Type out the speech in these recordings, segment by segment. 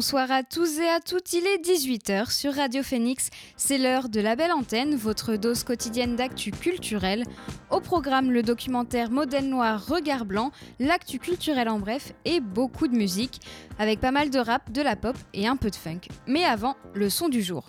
Bonsoir à tous et à toutes, il est 18h sur Radio Phoenix. C'est l'heure de la belle antenne, votre dose quotidienne d'actu culturel. Au programme, le documentaire Modèle Noir Regard Blanc, l'actu culturel en bref et beaucoup de musique, avec pas mal de rap, de la pop et un peu de funk. Mais avant, le son du jour.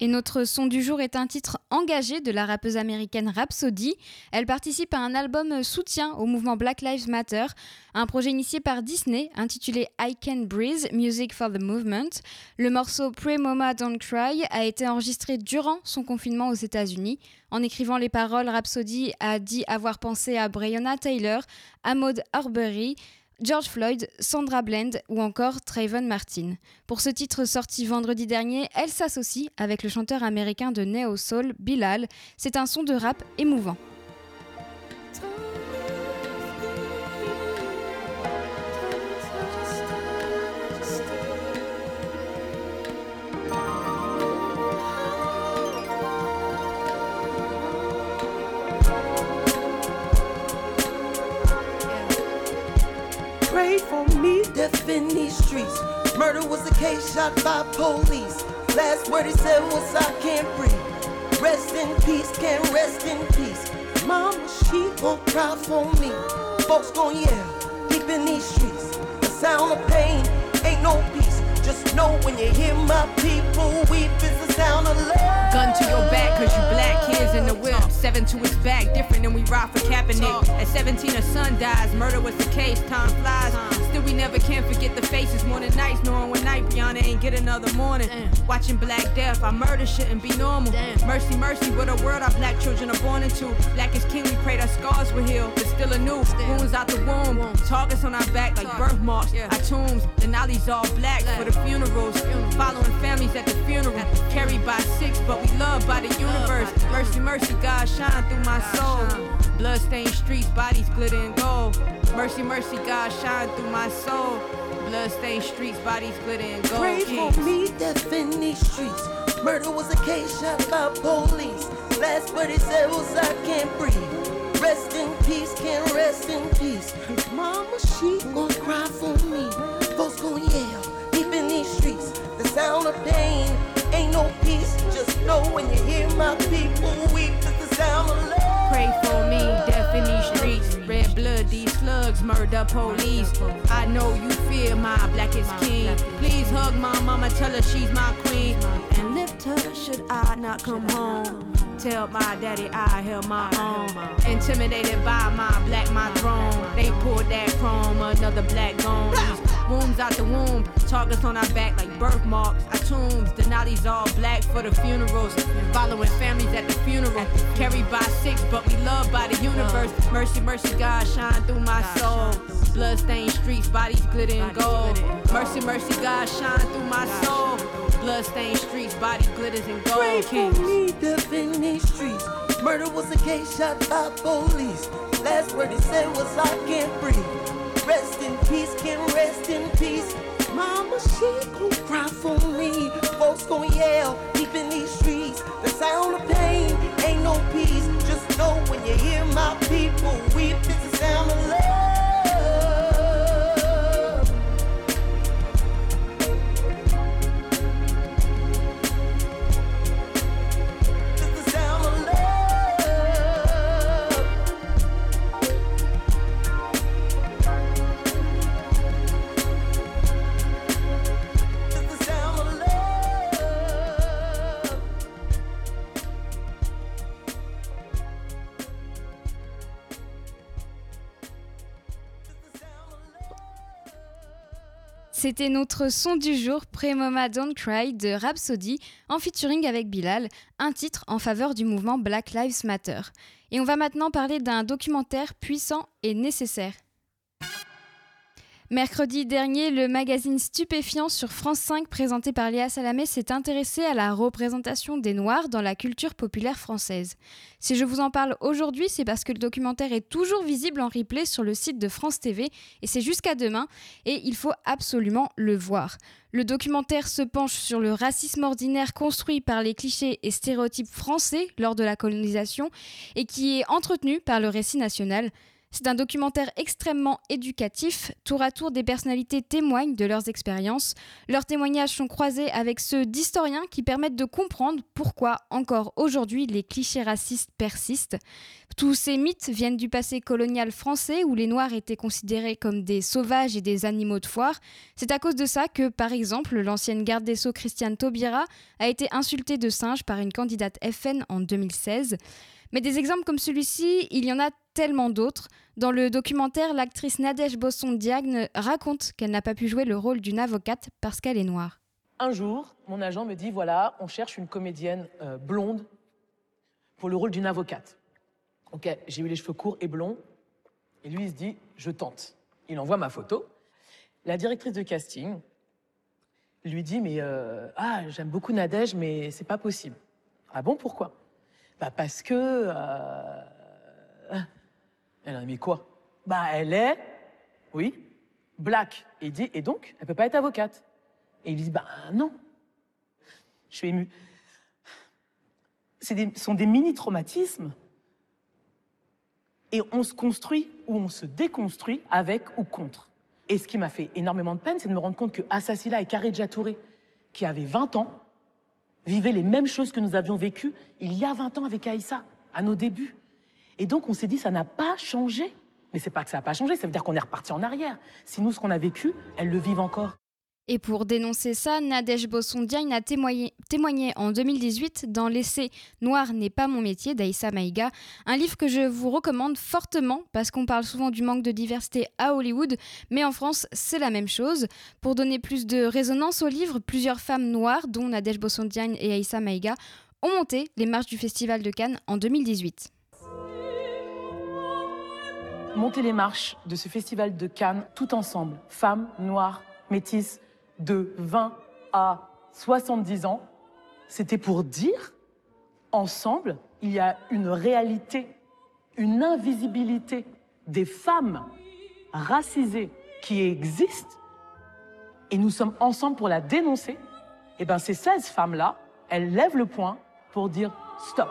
Et notre son du jour est un titre engagé de la rappeuse américaine Rhapsody. Elle participe à un album soutien au mouvement Black Lives Matter, un projet initié par Disney intitulé I Can Breathe, Music for the Movement. Le morceau Pray Mama Don't Cry a été enregistré durant son confinement aux États-Unis. En écrivant les paroles, Rhapsody a dit avoir pensé à Breonna Taylor, à Maud Arbery, George Floyd, Sandra Blend ou encore Trayvon Martin. Pour ce titre sorti vendredi dernier, elle s'associe avec le chanteur américain de Neo Soul, Bilal. C'est un son de rap émouvant. Murder was a case shot by police. Last word he said was, I can't breathe. Rest in peace, can't rest in peace. Mama, she gon' cry for me. Folks gon' yell, deep in these streets. The sound of pain ain't no peace. Just know when you hear my people weep, it's the sound of love. Gun to your back, cause you black kids in the whip. Seven to his back, different than we ride for Kaepernick. At 17, a son dies, murder was the case, time flies. We never can forget the faces than nights, knowing one night Brianna ain't get another morning. Watching Black Death, our murder shouldn't be normal. Mercy, mercy, what a world our black children are born into. Black is king, we prayed our scars were healed, but still a anew. Wounds out the womb, targets on our back like birthmarks. Our tombs, the Denali's all black for the funerals. Following families at the funeral, carried by six, but we loved by the universe. Mercy, mercy, God shine through my soul. Bloodstained streets, bodies glitter and gold. Mercy, mercy, God shine through my soul. Bloodstained streets, bodies glitter and gold. Pray Kings. for me, death in these streets. Murder was a case shot by police. Last word he said was, I can't breathe. Rest in peace, can't rest in peace. Mama, she gon' cry for me. Folks gon' yell deep in these streets. The sound of pain ain't no peace. Just know when you hear my people weep, Pray for me, death in these streets. Red blood, these slugs, murder police. I know you fear my blackest king. Please hug my mama, tell her she's my queen. And lift her should I not come home. Tell my daddy I held my own. Intimidated by my black, my throne. They pulled that chrome, another black gone. Wounds out the womb, targets on our back like birthmarks. Our tombs, Denali's all black for the funerals. Following families at the funeral. Carried by six, but we loved by the universe. Mercy, mercy, God shine through my soul. Bloodstained streets, bodies glitter in gold. Mercy, mercy, God shine through my soul. Bloodstained streets, bodies glitters in Pray gold. for Kings. me, in these streets. Murder was a case shot by police. Last word he said was, I can't breathe. Rest in peace, can rest in peace. Mama, she gon' cry for me. Folks gon' yell deep in these streets. The sound of pain ain't no peace. Just know when you hear my people weep, it's the sound of love. C'était notre son du jour, Premoma Don't Cry de Rhapsody, en featuring avec Bilal, un titre en faveur du mouvement Black Lives Matter. Et on va maintenant parler d'un documentaire puissant et nécessaire. Mercredi dernier, le magazine Stupéfiant sur France 5 présenté par Léa Salamé s'est intéressé à la représentation des Noirs dans la culture populaire française. Si je vous en parle aujourd'hui, c'est parce que le documentaire est toujours visible en replay sur le site de France TV et c'est jusqu'à demain et il faut absolument le voir. Le documentaire se penche sur le racisme ordinaire construit par les clichés et stéréotypes français lors de la colonisation et qui est entretenu par le récit national. C'est un documentaire extrêmement éducatif. Tour à tour, des personnalités témoignent de leurs expériences. Leurs témoignages sont croisés avec ceux d'historiens qui permettent de comprendre pourquoi, encore aujourd'hui, les clichés racistes persistent. Tous ces mythes viennent du passé colonial français où les Noirs étaient considérés comme des sauvages et des animaux de foire. C'est à cause de ça que, par exemple, l'ancienne garde des Sceaux Christiane Taubira a été insultée de singe par une candidate FN en 2016. Mais des exemples comme celui-ci, il y en a tellement d'autres. Dans le documentaire, l'actrice Nadège Bosson-Diagne raconte qu'elle n'a pas pu jouer le rôle d'une avocate parce qu'elle est noire. Un jour, mon agent me dit voilà, on cherche une comédienne euh, blonde pour le rôle d'une avocate. Ok, j'ai eu les cheveux courts et blonds. Et lui, il se dit je tente. Il envoie ma photo. La directrice de casting lui dit mais euh, ah j'aime beaucoup Nadège mais c'est pas possible. Ah bon pourquoi? Bah parce que. Euh... Elle a mis quoi? Bah elle est, oui, black. Et et donc elle peut pas être avocate. Et il dit bah non. Je suis ému. Ce sont des mini traumatismes. Et on se construit ou on se déconstruit avec ou contre. Et ce qui m'a fait énormément de peine, c'est de me rendre compte que Assassila et Karidja Touré, qui avaient 20 ans, vivaient les mêmes choses que nous avions vécues il y a 20 ans avec Aïssa, à nos débuts. Et donc on s'est dit, ça n'a pas changé. Mais c'est pas que ça n'a pas changé, ça veut dire qu'on est reparti en arrière. Si nous, ce qu'on a vécu, elles le vivent encore. Et pour dénoncer ça, Nadège Bosson-Diagne a témoigné, en 2018 dans l'essai Noir n'est pas mon métier d'Aïssa Maïga, un livre que je vous recommande fortement parce qu'on parle souvent du manque de diversité à Hollywood, mais en France c'est la même chose. Pour donner plus de résonance au livre, plusieurs femmes noires, dont Nadège Bosson-Diagne et Aïssa Maïga, ont monté les marches du Festival de Cannes en 2018 monter les marches de ce festival de Cannes tout ensemble, femmes, noires, métisses, de 20 à 70 ans, c'était pour dire, ensemble, il y a une réalité, une invisibilité des femmes racisées qui existent, et nous sommes ensemble pour la dénoncer. Et bien ces 16 femmes-là, elles lèvent le poing pour dire stop.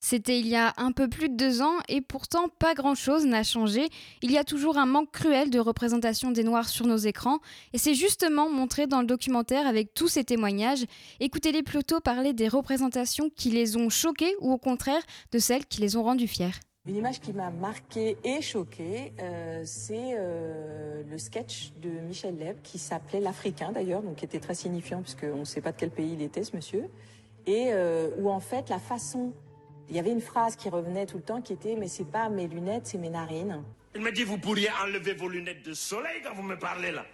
C'était il y a un peu plus de deux ans et pourtant pas grand-chose n'a changé. Il y a toujours un manque cruel de représentation des Noirs sur nos écrans et c'est justement montré dans le documentaire avec tous ces témoignages. Écoutez-les plutôt parler des représentations qui les ont choqués ou au contraire de celles qui les ont rendus fiers. Une image qui m'a marquée et choquée, euh, c'est euh, le sketch de Michel Leb qui s'appelait L'Africain d'ailleurs, donc qui était très signifiant puisqu'on ne sait pas de quel pays il était ce monsieur, et euh, où en fait la façon il y avait une phrase qui revenait tout le temps qui était Mais c'est pas mes lunettes, c'est mes narines. Il m'a dit Vous pourriez enlever vos lunettes de soleil quand vous me parlez là.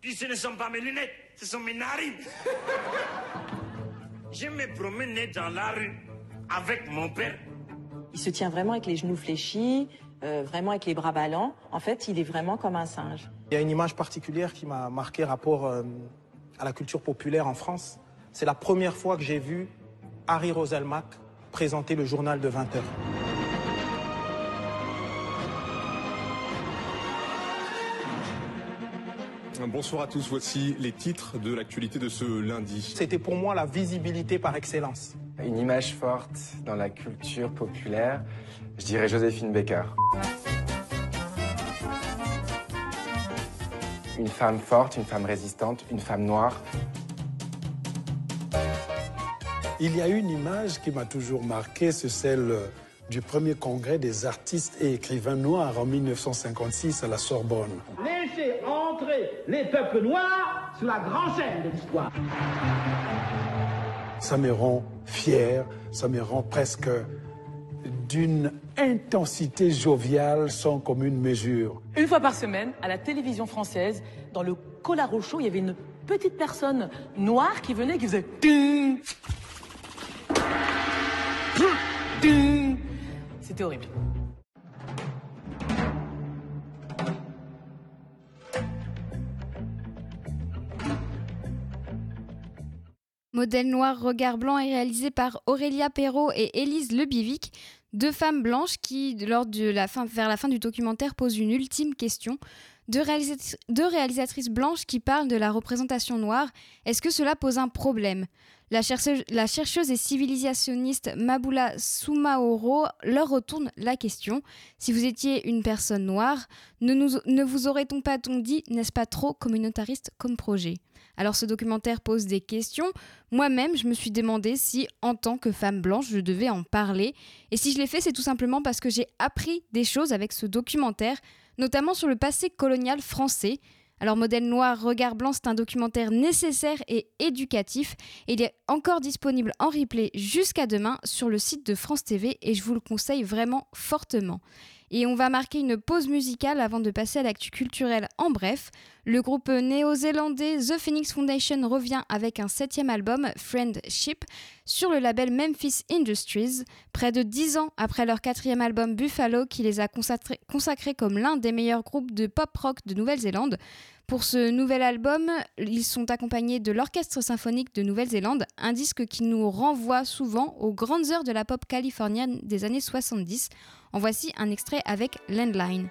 Puis ce ne sont pas mes lunettes, ce sont mes narines. Je me promenais dans la rue avec mon père. Il se tient vraiment avec les genoux fléchis, euh, vraiment avec les bras ballants. En fait, il est vraiment comme un singe. Il y a une image particulière qui m'a marqué rapport euh, à la culture populaire en France. C'est la première fois que j'ai vu Harry Roselmack présenter le journal de 20 heures. Bonsoir à tous, voici les titres de l'actualité de ce lundi. C'était pour moi la visibilité par excellence. Une image forte dans la culture populaire, je dirais Joséphine Baker. Une femme forte, une femme résistante, une femme noire. Il y a une image qui m'a toujours marqué, c'est celle du premier congrès des artistes et écrivains noirs en 1956 à la Sorbonne. Laissez entrer les peuples noirs sur la grande scène de l'histoire. Ça me rend fier, ça me rend presque d'une intensité joviale sans commune mesure. Une fois par semaine, à la télévision française, dans le Colaro Show, il y avait une petite personne noire qui venait qui faisait C'était horrible. Modèle noir, regard blanc est réalisé par Aurélia Perrault et Élise Lebivic, deux femmes blanches qui, lors de la fin, vers la fin du documentaire, posent une ultime question. Deux, réalisatrices blanches qui parlent de la représentation noire. Est-ce que cela pose un problème? La chercheuse, et civilisationniste Mabula Soumaoro leur retourne la question. Si vous étiez une personne noire, ne vous aurait-on pas dit, n'est-ce pas trop communautariste comme projet? Alors ce documentaire pose des questions. Moi-même, je me suis demandé si, en tant que femme blanche, je devais en parler. Et si je l'ai fait, c'est tout simplement parce que j'ai appris des choses avec ce documentaire, notamment sur le passé colonial français. Alors Modèle Noir, Regard Blanc, c'est un documentaire nécessaire et éducatif. Il est encore disponible en replay jusqu'à demain sur le site de France TV et je vous le conseille vraiment fortement. Et on va marquer une pause musicale avant de passer à l'actu culturelle en bref. Le groupe néo-zélandais The Phoenix Foundation revient avec un septième album, Friendship, sur le label Memphis Industries, près de dix ans après leur quatrième album Buffalo qui les a consacrés comme l'un des meilleurs groupes de pop-rock de Nouvelle-Zélande. Pour ce nouvel album, ils sont accompagnés de l'Orchestre symphonique de Nouvelle-Zélande, un disque qui nous renvoie souvent aux grandes heures de la pop californienne des années 70. En voici un extrait avec Landline.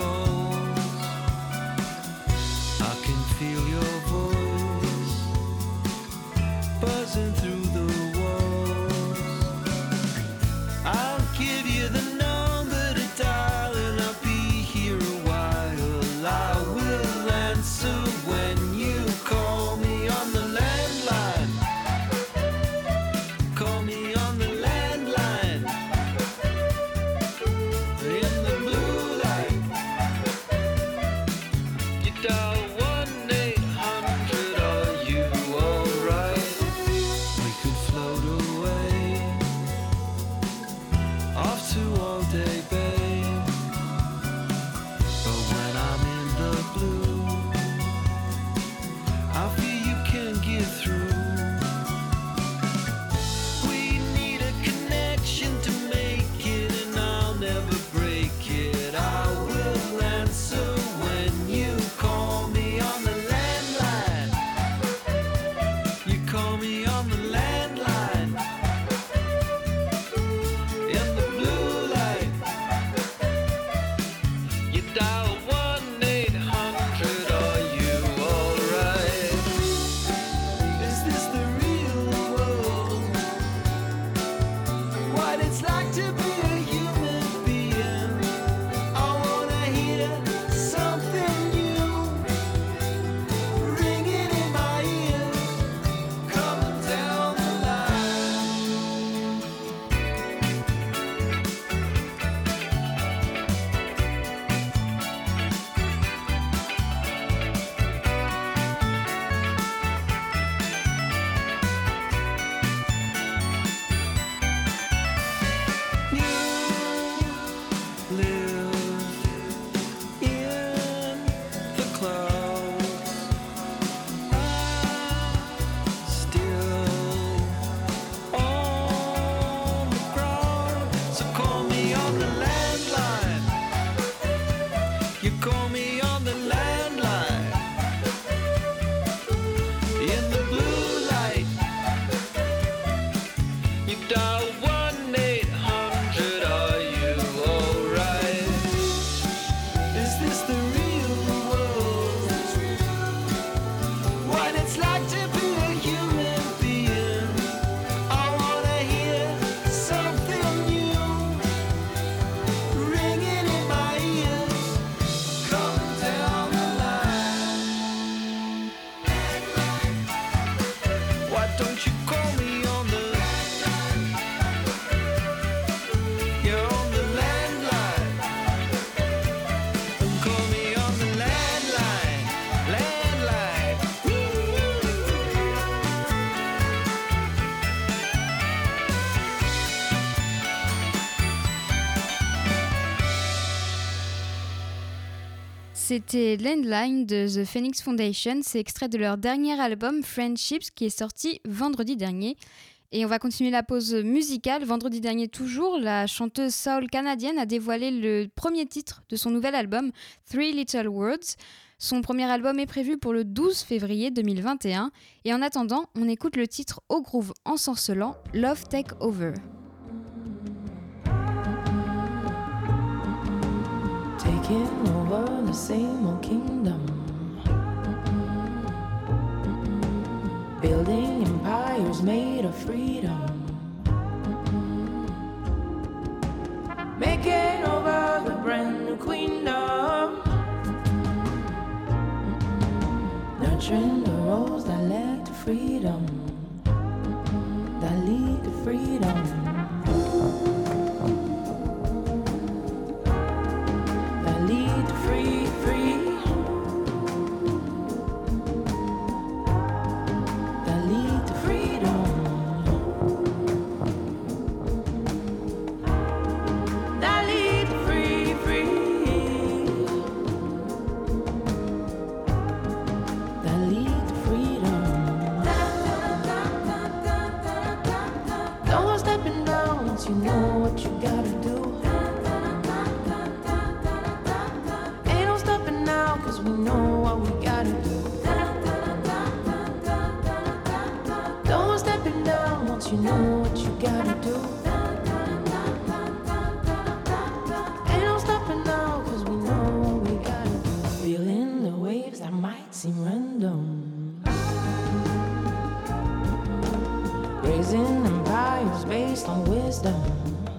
cold. C'était Landline de The Phoenix Foundation. C'est extrait de leur dernier album Friendships qui est sorti vendredi dernier. Et on va continuer la pause musicale. Vendredi dernier toujours, la chanteuse soul canadienne a dévoilé le premier titre de son nouvel album, Three Little Words. Son premier album est prévu pour le 12 février 2021. Et en attendant, on écoute le titre au groove ensorcelant, Love Take Over. The same old kingdom. Building empires made of freedom. Making over the brand new queendom. Nurturing the roads that led to freedom. That lead to freedom. rising empires based on wisdom.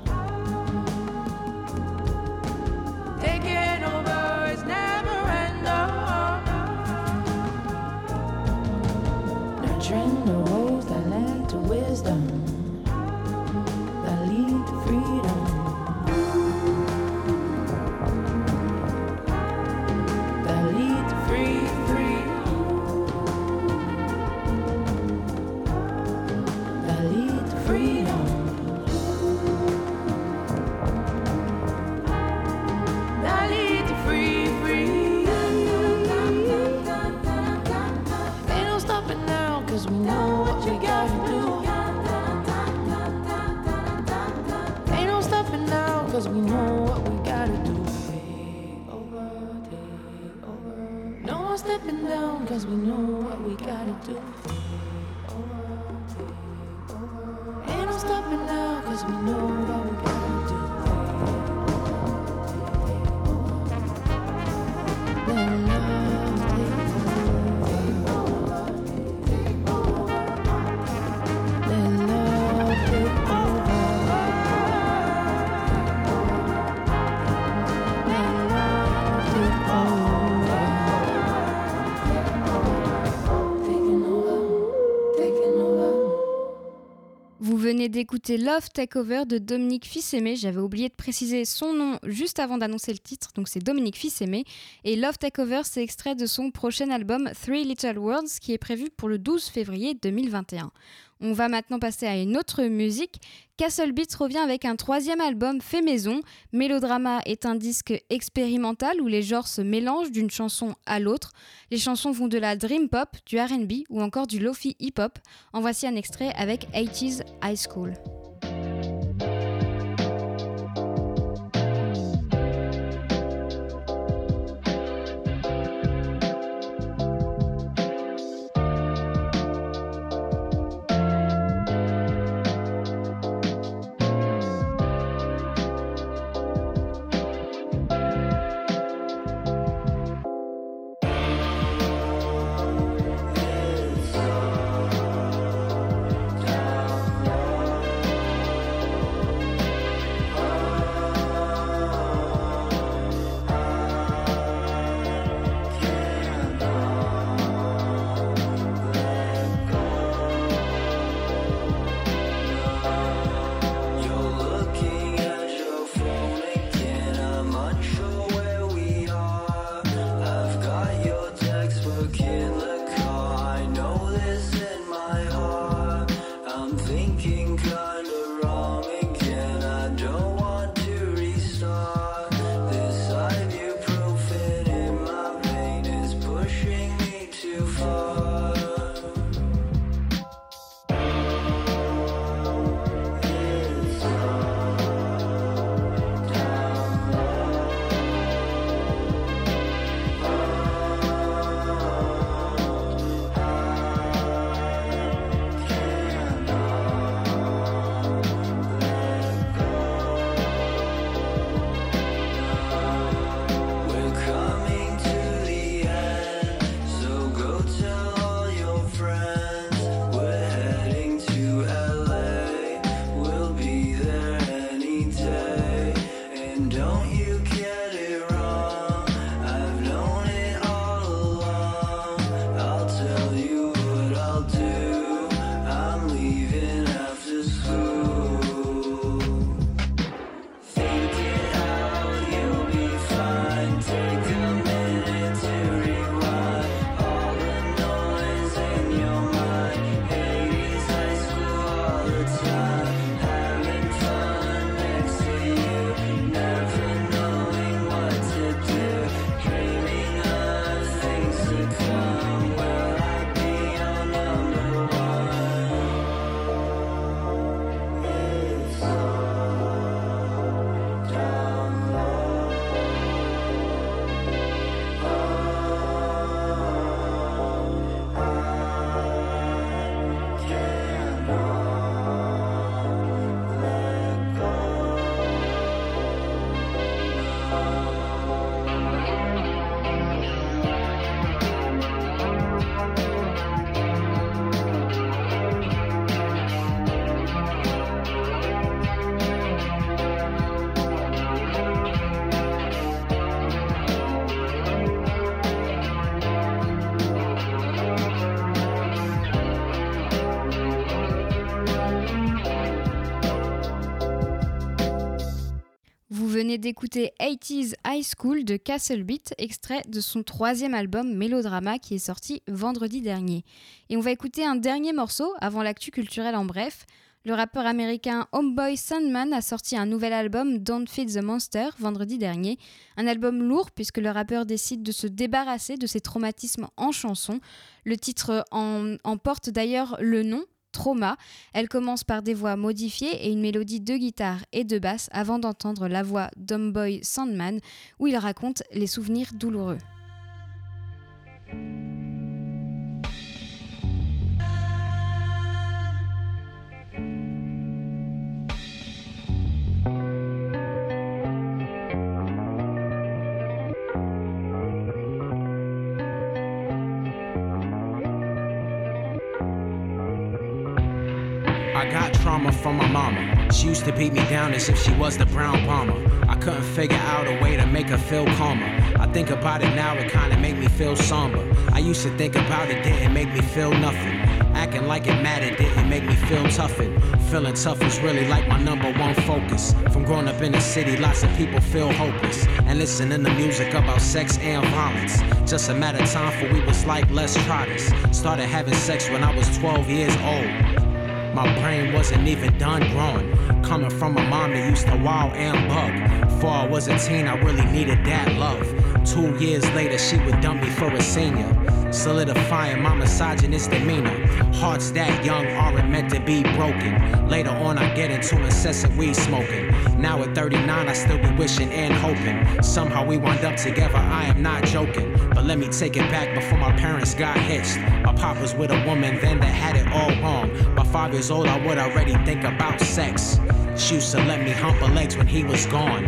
D'écouter Love Takeover de Dominique Fils-Aimé. J'avais oublié préciser son nom juste avant d'annoncer le titre, donc c'est Dominique Fils-Aimé. Et Love Takeover, c'est extrait de son prochain album Three Little Words qui est prévu pour le 12 février 2021. On va maintenant passer à une autre musique. Castle Beats revient avec un troisième album fait maison. Mélodrama est un disque expérimental où les genres se mélangent d'une chanson à l'autre. Les chansons vont de la dream pop, du RB ou encore du lofi hip hop. En voici un extrait avec 80s High School. D'écouter 80s High School de Castle Beat, extrait de son troisième album Mélodrama qui est sorti vendredi dernier. Et on va écouter un dernier morceau avant l'actu culturel en bref. Le rappeur américain Homeboy Sandman a sorti un nouvel album Don't Feed the Monster vendredi dernier. Un album lourd puisque le rappeur décide de se débarrasser de ses traumatismes en chanson. Le titre en porte d'ailleurs le nom, Trauma. Elle commence par des voix modifiées et une mélodie de guitare et de basse avant d'entendre la voix d'Homeboy Sandman où il raconte les souvenirs douloureux. Mama. She used to beat me down as if she was the brown bomber. I couldn't figure out a way to make her feel calmer. I think about it now, it kinda make me feel somber. I used to think about it, didn't make me feel nothing. Acting like it mattered didn't make me feel toughened. Feeling tough was really like my number one focus. From growing up in the city, lots of people feel hopeless. And listening to music about sex and violence. Just a matter of time for we was like, let's try this. Started having sex when I was 12 years old. My brain wasn't even done growing. Coming from a mom that used to wow and bug. Before I was a teen, I really needed that love. Two years later, she would dump me for a senior. Solidifying my misogynist demeanor. Hearts that young aren't meant to be broken. Later on, I get into incessant weed smoking. Now at 39, I still be wishing and hoping. Somehow we wind up together, I am not joking. But let me take it back before my parents got hitched. My pop was with a woman then that had it all wrong. Five years old, I would already think about sex. She used to let me hump her legs when he was gone.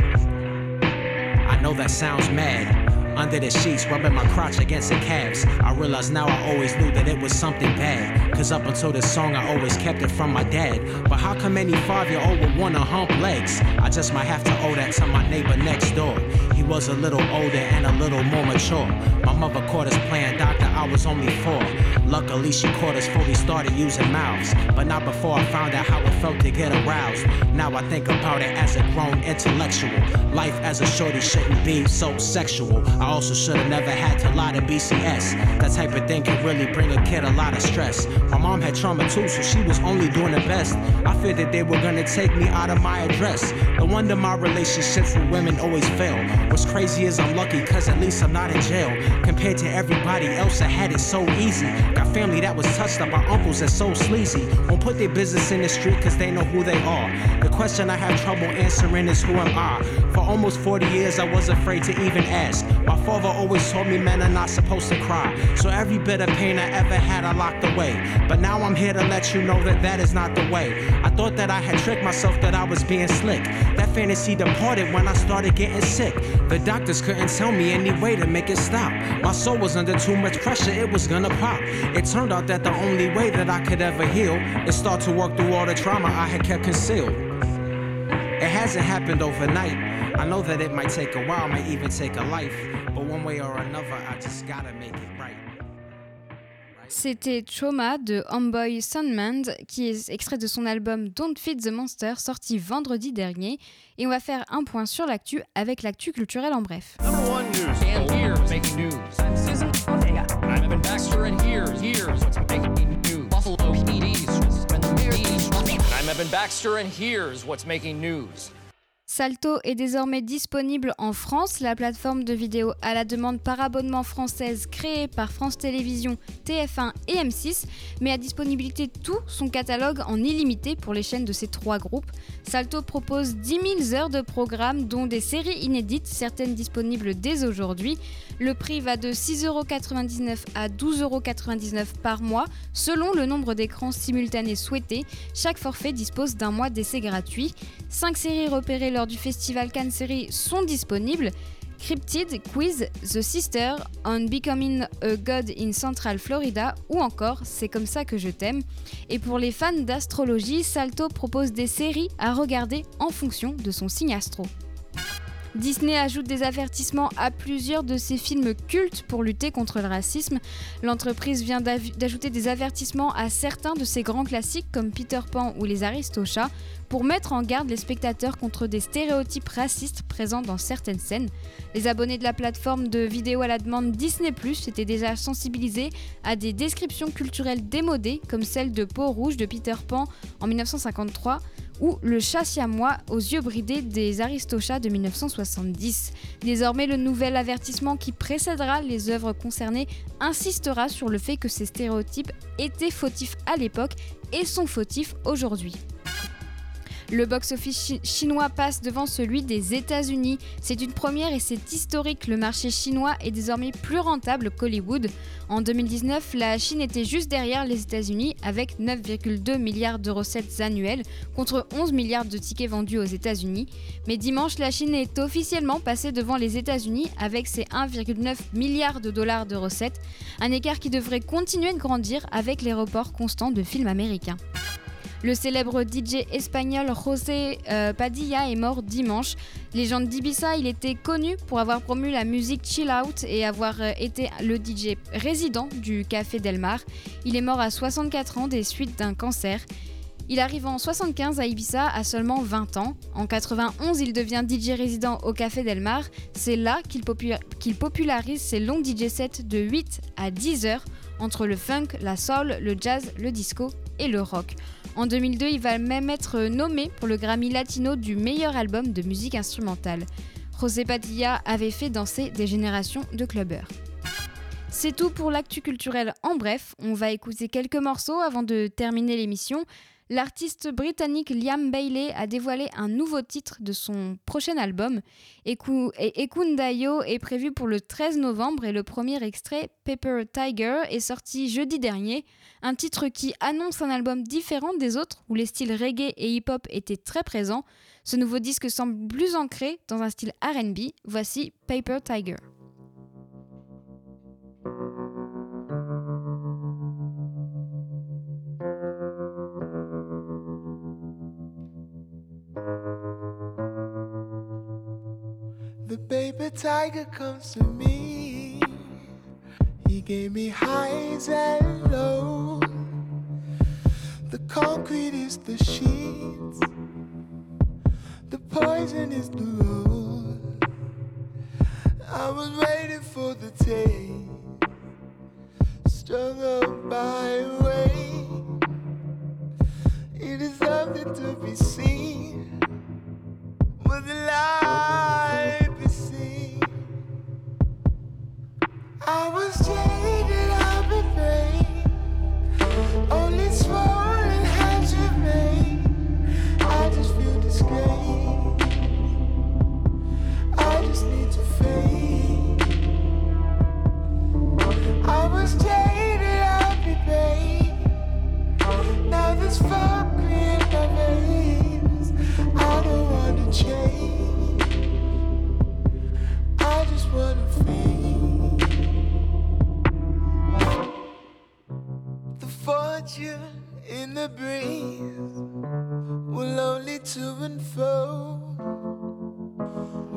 I know that sounds mad. Under the sheets, rubbing my crotch against the calves. I realize now I always knew that it was something bad. Cause up until this song, I always kept it from my dad. But how come any five year old would wanna hump legs? I just might have to owe that to my neighbor next door. He was a little older and a little more mature. My mother caught us playing doctor, I was only four. Luckily, she caught us before we started using mouths. But not before I found out how it felt to get aroused. Now I think about it as a grown intellectual. Life as a shorty shouldn't be so sexual. I also should have never had to lie to BCS. That type of thing can really bring a kid a lot of stress. My mom had trauma too, so she was only doing the best. I feared that they were gonna take me out of my address. No wonder my relationships with women always fail. What's crazy is I'm lucky, cause at least I'm not in jail. Compared to everybody else, I had it so easy. Got family that was touched up by uncles that's so sleazy. Won't put their business in the street cause they know who they are. The question I have trouble answering is who am I? For almost 40 years, I was afraid to even ask. My father always told me men are not supposed to cry. So every bit of pain I ever had, I locked away. But now I'm here to let you know that that is not the way. I thought that I had tricked myself that I was being slick. That fantasy departed when I started getting sick. The doctors couldn't tell me any way to make it stop. My soul was under too much pressure, it was gonna pop. It turned out that the only way that I could ever heal is start to work through all the trauma I had kept concealed. It hasn't happened overnight. I know that it might take a while, might even take a life. But one way or another, I just gotta make it right. C'était Trauma de Homeboy Sunman, qui est extrait de son album Don't Feed the Monster, sorti vendredi dernier. Et on va faire un point sur l'actu avec l'actu culturelle en bref. Number one news. And here's making news. I'm Susan Ortega. I'm Evan Baxter, and here's here's what's making news. Salto est désormais disponible en France. La plateforme de vidéo à la demande par abonnement française créée par France Télévisions, TF1 et M6 met à disponibilité tout son catalogue en illimité pour les chaînes de ces trois groupes. Salto propose 10 000 heures de programme dont des séries inédites, certaines disponibles dès aujourd'hui. Le prix va de 6,99€ à 12,99€ par mois selon le nombre d'écrans simultanés souhaités. Chaque forfait dispose d'un mois d'essai gratuit. 5 séries repérées lors du festival Cannes Série sont disponibles. Cryptid, Quiz, The Sister, On Becoming a God in Central Florida ou encore C'est comme ça que je t'aime. Et pour les fans d'astrologie, Salto propose des séries à regarder en fonction de son signe astro. Disney ajoute des avertissements à plusieurs de ses films cultes pour lutter contre le racisme. L'entreprise vient d'ajouter des avertissements à certains de ses grands classiques comme Peter Pan ou Les Aristochats pour mettre en garde les spectateurs contre des stéréotypes racistes présents dans certaines scènes. Les abonnés de la plateforme de vidéo à la demande Disney Plus étaient déjà sensibilisés à des descriptions culturelles démodées comme celle de Peau Rouge de Peter Pan en 1953 ou Le chat siamois aux yeux bridés des Aristochats de 1970. Désormais, le nouvel avertissement qui précédera les œuvres concernées insistera sur le fait que ces stéréotypes étaient fautifs à l'époque et sont fautifs aujourd'hui. Le box-office chinois passe devant celui des États-Unis. C'est une première et c'est historique. Le marché chinois est désormais plus rentable qu'Hollywood. En 2019, la Chine était juste derrière les États-Unis avec 9,2 milliards de recettes annuelles contre 11 milliards de tickets vendus aux États-Unis. Mais dimanche, la Chine est officiellement passée devant les États-Unis avec ses 1,9 milliards de dollars de recettes, un écart qui devrait continuer de grandir avec les reports constants de films américains. Le célèbre DJ espagnol José euh, Padilla est mort dimanche. Légende d'Ibiza, il était connu pour avoir promu la musique chill out et avoir euh, été le DJ résident du Café Del Mar. Il est mort à 64 ans des suites d'un cancer. Il arrive en 75 à Ibiza à seulement 20 ans. En 91, il devient DJ résident au Café Del Mar. C'est là qu'il popularise ses longs DJ sets de 8 à 10 heures entre le funk, la soul, le jazz, le disco et le rock. En 2002, il va même être nommé pour le Grammy Latino du meilleur album de musique instrumentale. José Padilla avait fait danser des générations de clubbers. C'est tout pour l'actu culturel en bref. On va écouter quelques morceaux avant de terminer l'émission. L'artiste britannique Liam Bailey a dévoilé un nouveau titre de son prochain album. Ekundayo est prévu pour le 13 novembre et le premier extrait, Paper Tiger, est sorti jeudi dernier. Un titre qui annonce un album différent des autres où les styles reggae et hip-hop étaient très présents. Ce nouveau disque semble plus ancré dans un style RB. Voici Paper Tiger. Tiger comes to me. He gave me highs and lows. The concrete is the sheets. The poison is the road. I was waiting for the taste. Strung up by weight. It is something to be seen. But the light shade love and rain. Only swore. Fortune in the breeze will only to unfold.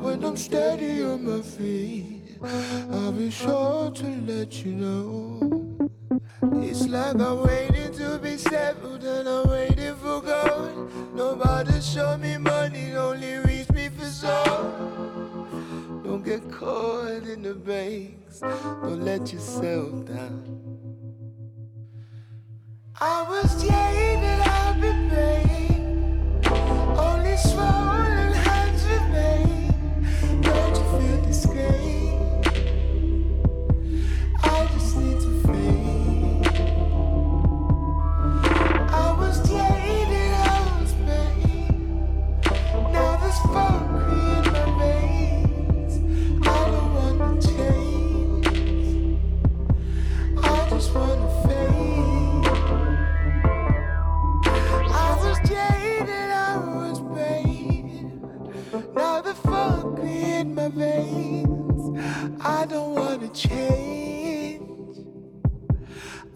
When I'm steady on my feet, I'll be sure to let you know. It's like I'm waiting to be settled and I'm waiting for gold. Nobody show me money, only reach me for soul. Don't get caught in the banks, don't let yourself down. I was jaded, I've been paid. Only swollen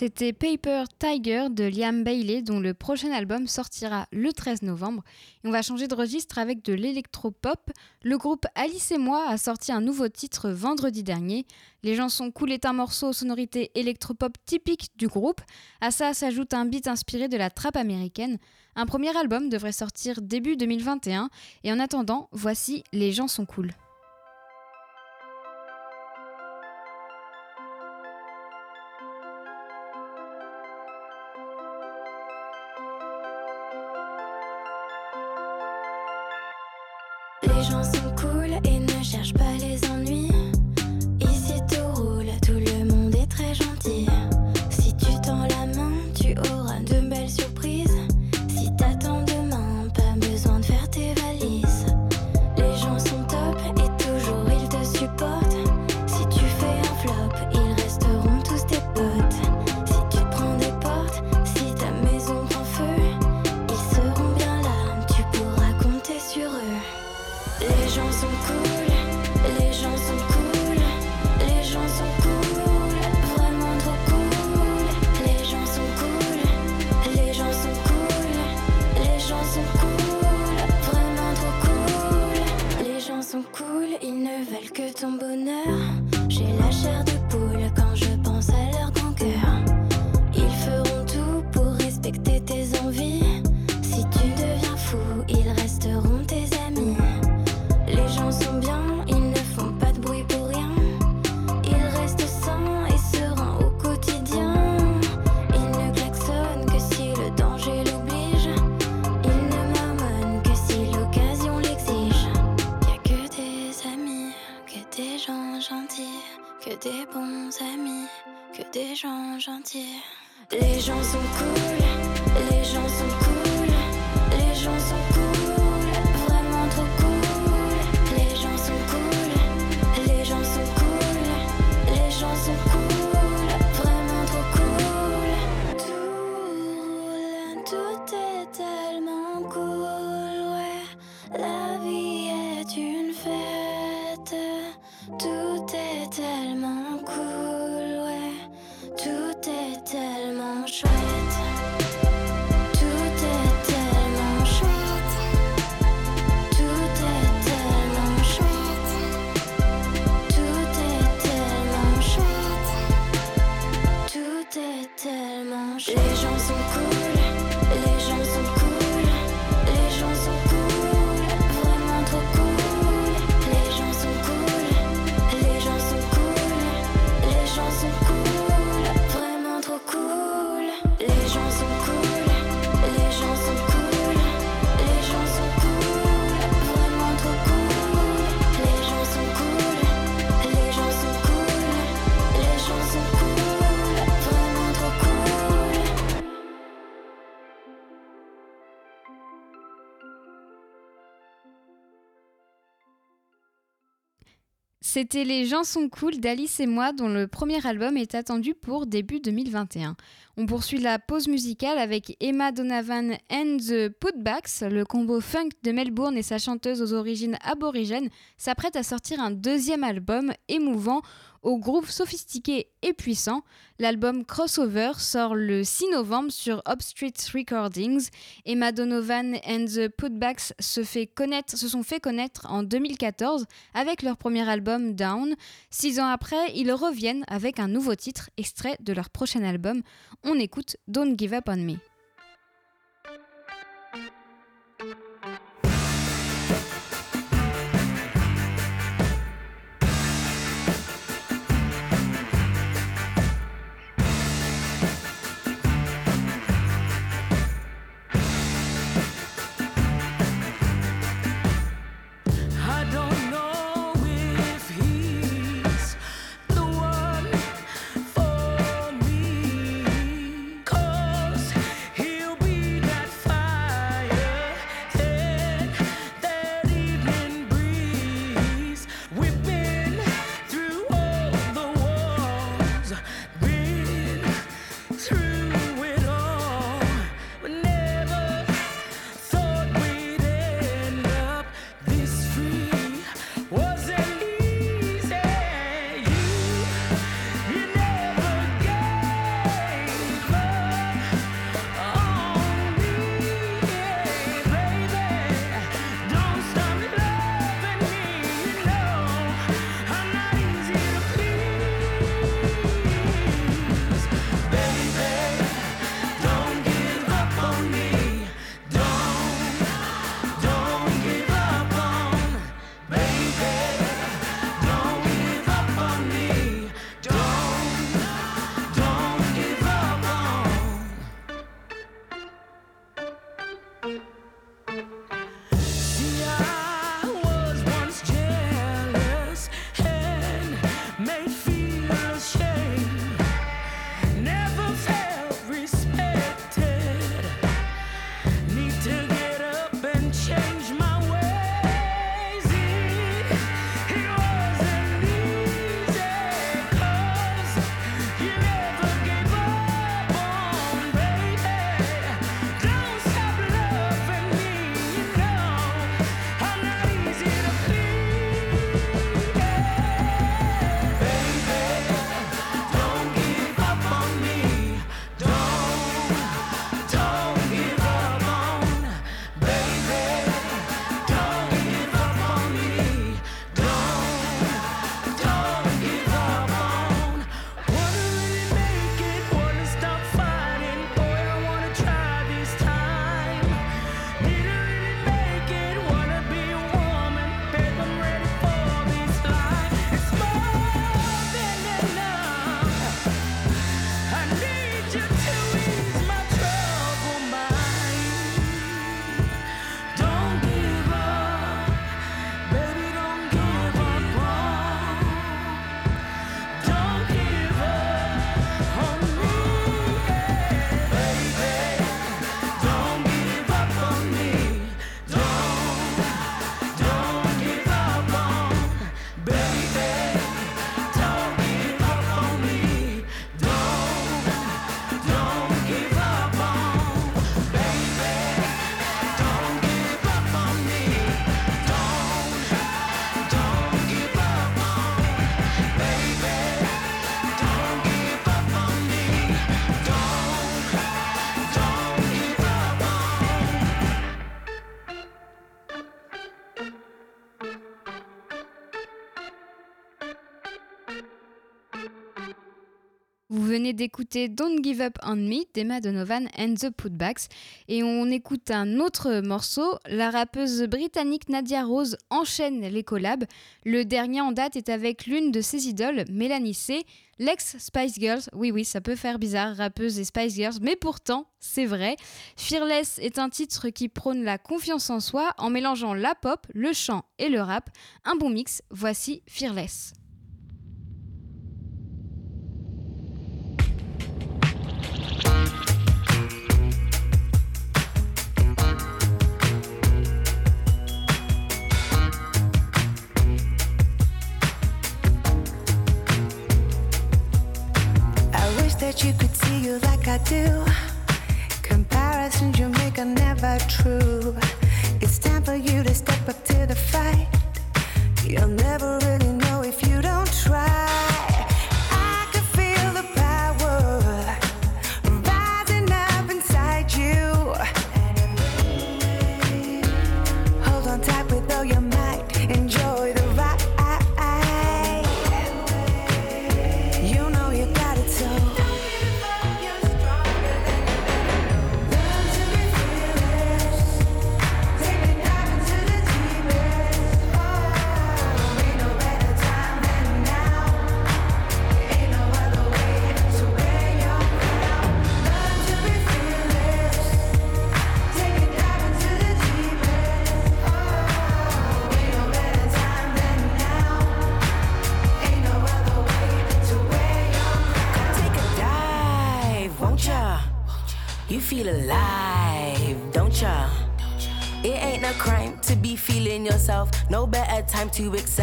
C'était Paper Tiger de Liam Bailey, dont le prochain album sortira le 13 novembre. Et on va changer de registre avec de l'électropop. Le groupe Alice et moi a sorti un nouveau titre vendredi dernier. Les gens sont cool est un morceau aux sonorités électropop typique du groupe. À ça s'ajoute un beat inspiré de la trappe américaine. Un premier album devrait sortir début 2021. Et en attendant, voici Les gens sont cool. C'était Les gens sont cool d'Alice et moi, dont le premier album est attendu pour début 2021. On poursuit la pause musicale avec Emma Donovan and the Putbacks. Le combo funk de Melbourne et sa chanteuse aux origines aborigènes s'apprête à sortir un deuxième album émouvant au groupe sophistiqué et puissant. L'album Crossover sort le 6 novembre sur Upstreet Recordings. Emma Donovan and the Putbacks se, se sont fait connaître en 2014 avec leur premier album Down. Six ans après, ils reviennent avec un nouveau titre extrait de leur prochain album. On écoute Don't Give Up on Me. d'écouter Don't Give Up on Me d'Emma Donovan and the Putbacks. Et on écoute un autre morceau. La rappeuse britannique Nadia Rose enchaîne les collabs. Le dernier en date est avec l'une de ses idoles, Mélanie C., l'ex Spice Girls. Oui, oui, ça peut faire bizarre, rappeuse et Spice Girls, mais pourtant, c'est vrai. Fearless est un titre qui prône la confiance en soi en mélangeant la pop, le chant et le rap. Un bon mix. Voici Fearless. that you could see you like I do. Comparisons you make are never true. It's time for you to step up to the fight. You'll never really know if you don't try. too excited.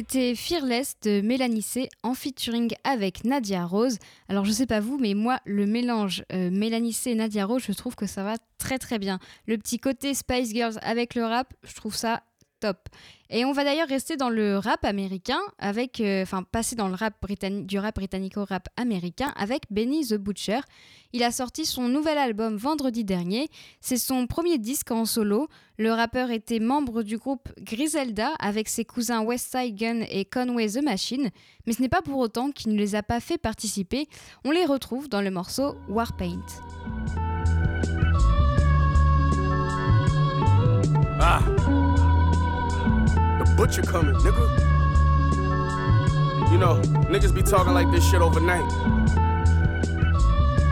C'était Fearless de Mélanie C en featuring avec Nadia Rose. Alors je sais pas vous, mais moi le mélange euh, Mélanie C et Nadia Rose, je trouve que ça va très très bien. Le petit côté Spice Girls avec le rap, je trouve ça et on va d'ailleurs rester dans le rap américain, avec, euh, enfin passer dans le rap britannique, du rap britannique au rap américain avec Benny the Butcher. Il a sorti son nouvel album vendredi dernier. C'est son premier disque en solo. Le rappeur était membre du groupe Griselda avec ses cousins Westside Gun et Conway the Machine, mais ce n'est pas pour autant qu'il ne les a pas fait participer. On les retrouve dans le morceau Warpaint. Ah. Butcher coming, nigga. You know, niggas be talking like this shit overnight.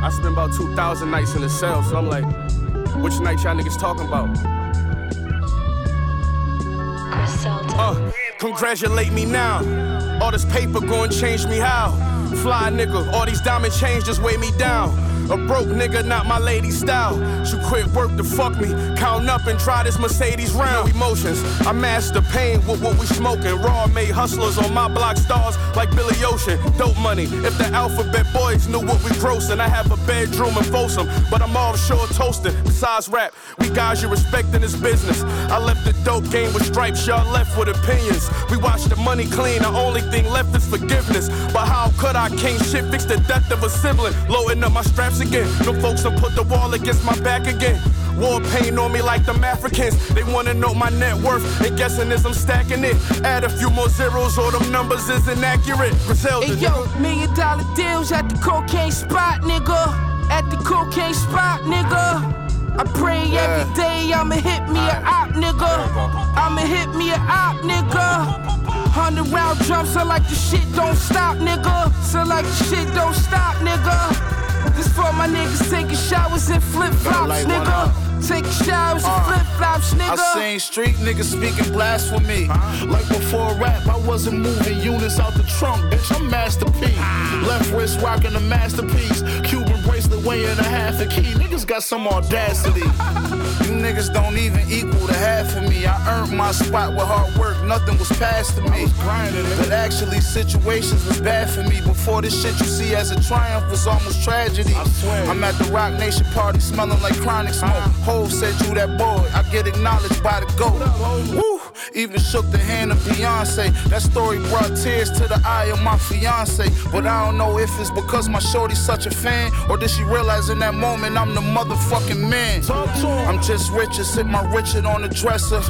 I spent about 2,000 nights in the cell, so I'm like, which night y'all niggas talking about? Uh, congratulate me now. All this paper going change me how? Fly nigga, all these diamond chains just weigh me down. A broke nigga, not my lady style. She quit work to fuck me. Count up and try this Mercedes round. Emotions, I master pain with what we smoking. Raw made hustlers on my block stars like Billy Ocean. Dope money. If the alphabet boys knew what we grossing, I have a bedroom in Folsom, but I'm offshore toasting. Besides rap, we guys you respect in this business. I left the dope game with stripes, y'all left with opinions. We watch the money clean, the only thing left is forgiveness. But how could I, king shit, fix the death of a sibling? Loading up my straps again. No folks done put the wall against my back again. War pain on me like them Africans. They wanna know my net worth. And guessing as I'm stacking it. Add a few more zeros, or them numbers is inaccurate. Griselda, Hey yo, million dollar deals at the cocaine spot, nigga. At the cocaine spot, nigga. I pray every day I'ma hit me a op, nigga. I'ma hit me a op, nigga. Hundred round drums, so like the shit don't stop, nigga. So like the shit don't stop, nigga. This for my niggas taking showers in uh, flip flops, nigga. Taking showers in flip flops, nigga. I seen street niggas speaking blasphemy. Like before rap, I wasn't moving units out the trunk, bitch. I'm Master P. Left wrist rocking a masterpiece. Cuban bracelet weighing a half a key. Niggas got some audacity. You niggas don't even equal the half of me. I earned my spot with hard work. Nothing was passed to me. But actually, situations was bad for me. Before this shit you see as a triumph was almost tragedy. I'm at the Rock Nation party smelling like chronic smoke. Hove said you that boy. I get acknowledged by the GOAT. Even shook the hand of Beyonce. That story brought tears to the eye of my fiance. But I don't know if it's because my shorty's such a fan, or did she realize in that moment I'm the motherfucking man? I'm just richer, sit my Richard on the dresser.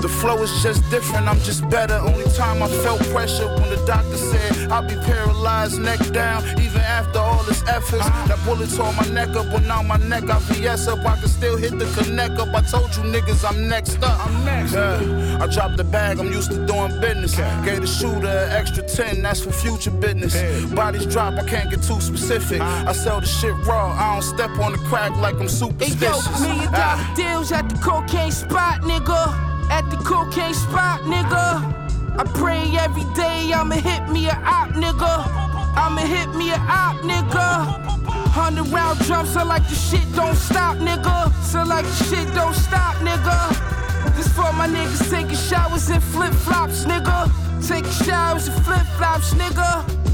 The flow is just different, I'm just better. Only time I felt pressure when the doctor said I'll be paralyzed, neck down, even after all this efforts. That bullet tore my neck up, but now my neck got VS up. I can still hit the connect up. I told you niggas I'm next up. I'm next. Yeah. I dropped the bag, I'm used to doing business. Gave the shooter an extra 10, that's for future business. Bodies drop, I can't get too specific. I sell the shit raw, I don't step on the crack like I'm Hey yo, superstitious. million dollar Ah. deals at the cocaine spot, nigga. At the cocaine spot, nigga. I pray every day I'ma hit me a op, nigga. I'ma hit me a op, nigga. Hundred round drums, so like the shit don't stop, nigga. So like the shit don't stop, nigga. For my niggas taking showers in flip flops, nigga. Taking showers in flip flops, nigga.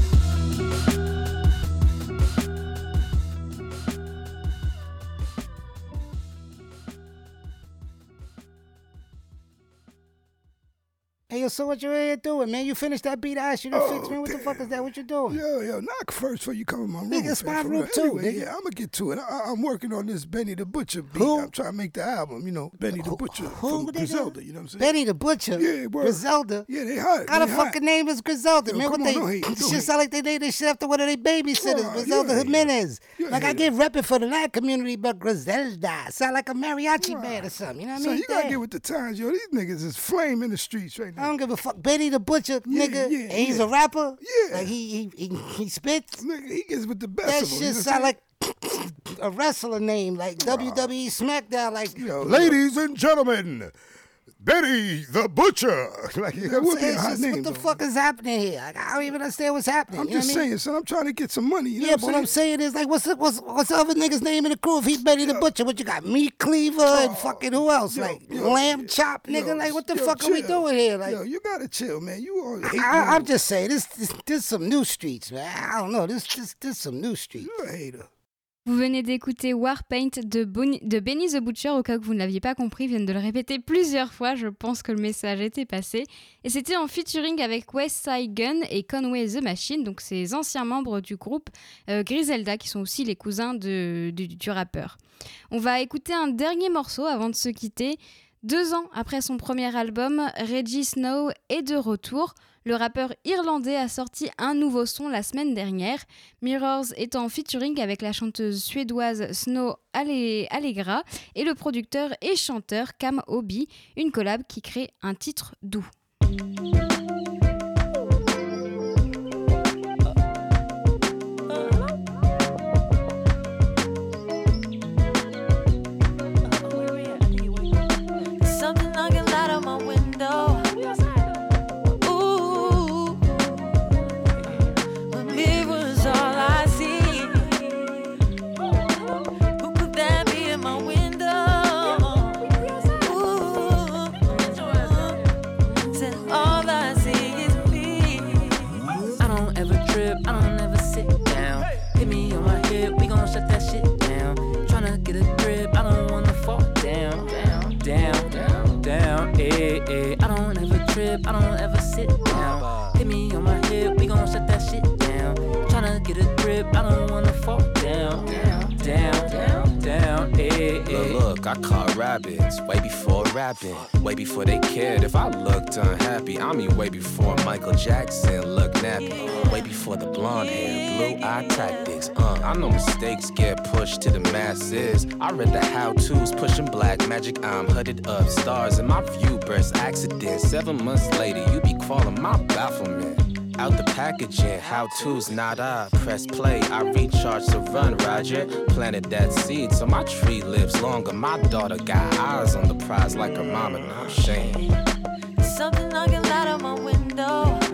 Hey, yo, so what you here doing, man? You finished that beat I asked you to fix, oh, man? What the fuck is that? What you doing? Yo, yo, knock first before you come in my room. Nigga, it's my room too, Anyway, nigga. Yeah, I'm gonna get to it. I, I'm working on this Benny the Butcher beat. Who? I'm trying to make the album. You know, Benny the Butcher Who, from? Griselda. You know what I'm saying? Benny the Butcher? Yeah, word. Griselda? Yeah, they hot. How the fucking name is Griselda, Yo, man? What on, they, hate, shit sound like they named this shit after one of their babysitters, Griselda Jimenez. like I get repping for the Latin community, but Griselda sound like a mariachi band or something. You know what I So mean? you gotta get with the times, yo. These niggas is flame in the streets right I don't give a fuck. Benny the Butcher, nigga, yeah, and he's yeah. a rapper. Yeah. Like he he he, he spits. Nigga, he gets with the best That of them. shit sound like a wrestler name, like WWE SmackDown. Like I'm? Ladies and gentlemen, Benny the Butcher. Like, You know what I'm saying? name. what the though. fuck is happening here? Like, I don't even understand what's happening. I'm you just I mean? saying, son. I'm trying to get some money. You know yeah, what but I'm what I'm saying is like, what's the, what's what's the other nigga's name in the crew? If he's Benny the Butcher, what you got? Meat Cleaver and oh, fucking who else? like Lamb Chop, nigga. Yo, like, what the yo, fuck are we doing here? Like, Yo, you gotta chill, man. You all hate I, I'm just saying, this, this this some new streets, man. I don't know, this this this some new streets. You a hater. Vous venez d'écouter Warpaint de, Bonnie- de Benny the Butcher, au cas où vous ne l'aviez pas compris, viennent de le répéter plusieurs fois, je pense que le message était passé. Et c'était en featuring avec West Side Gun et Conway the Machine, donc ces anciens membres du groupe euh, Griselda, qui sont aussi les cousins du, du rappeur. On va écouter un dernier morceau avant de se quitter. Deux ans après son premier album, Reggie Snow est de retour. Le rappeur irlandais a sorti un nouveau son la semaine dernière. Mirrors est en featuring avec la chanteuse suédoise Snow Allegra et le producteur et chanteur Cam Obi, une collab qui crée un titre doux. Trip, I don't ever sit down. Hit me on my hip, we gon' shut that shit down. Tryna get a grip, I don't wanna fall down, I caught rabbits way before rapping, way before they cared if I looked unhappy. I mean, way before Michael Jackson looked nappy, way before the blonde hair, blue eye tactics. Uh, I know mistakes get pushed to the masses. I read the how to's, pushing black magic. I'm hooded up, stars in my view, burst accident. Seven months later, you be calling my bafflement. Out the packaging, how to's not I. Press play, I recharge to run, Roger. Planted that seed so my tree lives longer. My daughter got eyes on the prize like her mama, no shame. Something knocking loud on my window.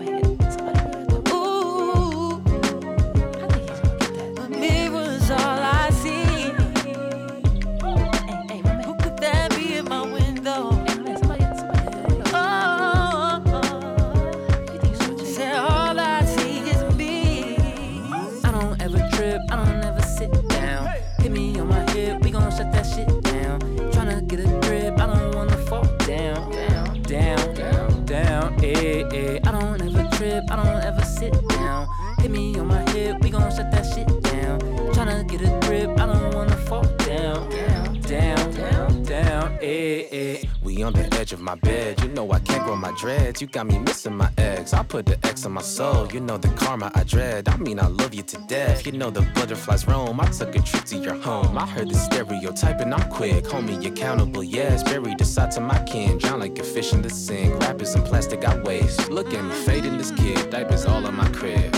Hit me on my hip, we gon' shut that shit down. Tryna get a grip, I don't wanna fall down, down, down, down. Eh, eh. We on the edge of my bed, you know I can't grow my dreads. You got me missing my eggs. I put the X on my soul, you know the karma I dread. I mean, I love you to death. You know the butterflies roam. I took a trip to your home. I heard the stereotype and I'm quick. me accountable, yes. Buried the side to my kin. Drown like a fish in the sink. Rappers and plastic I waste. Look at me fading this kid. Diapers all in my crib.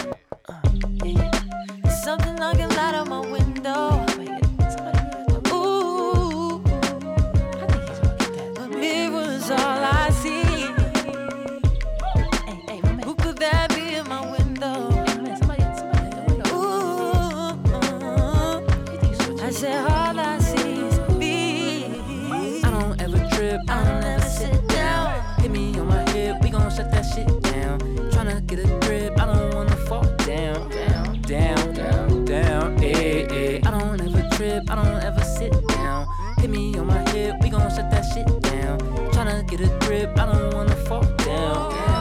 Get a grip, I don't wanna fall down, down, down, down, down. Eh, eh. I don't ever trip, I don't ever sit down. Hit me on my hip, we gon' shut that shit down. Tryna get a grip, I don't wanna fall down, down,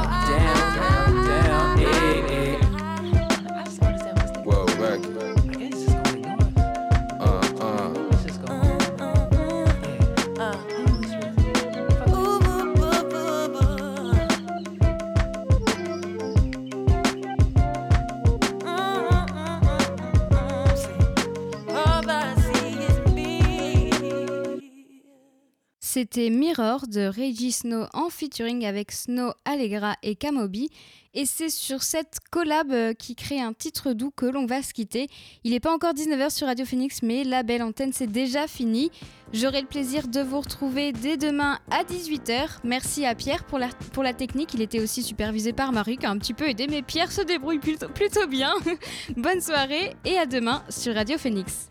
Mirror de Reggie Snow en featuring avec Snow Allegra et Kamobi. Et c'est sur cette collab euh, qui crée un titre doux que l'on va se quitter. Il n'est pas encore 19h sur Radio Phoenix, mais la belle antenne c'est déjà fini. J'aurai le plaisir de vous retrouver dès demain à 18h. Merci à Pierre pour la, pour la technique. Il était aussi supervisé par Marie qui a un petit peu aidé, mais Pierre se débrouille plutôt, plutôt bien. Bonne soirée et à demain sur Radio Phoenix.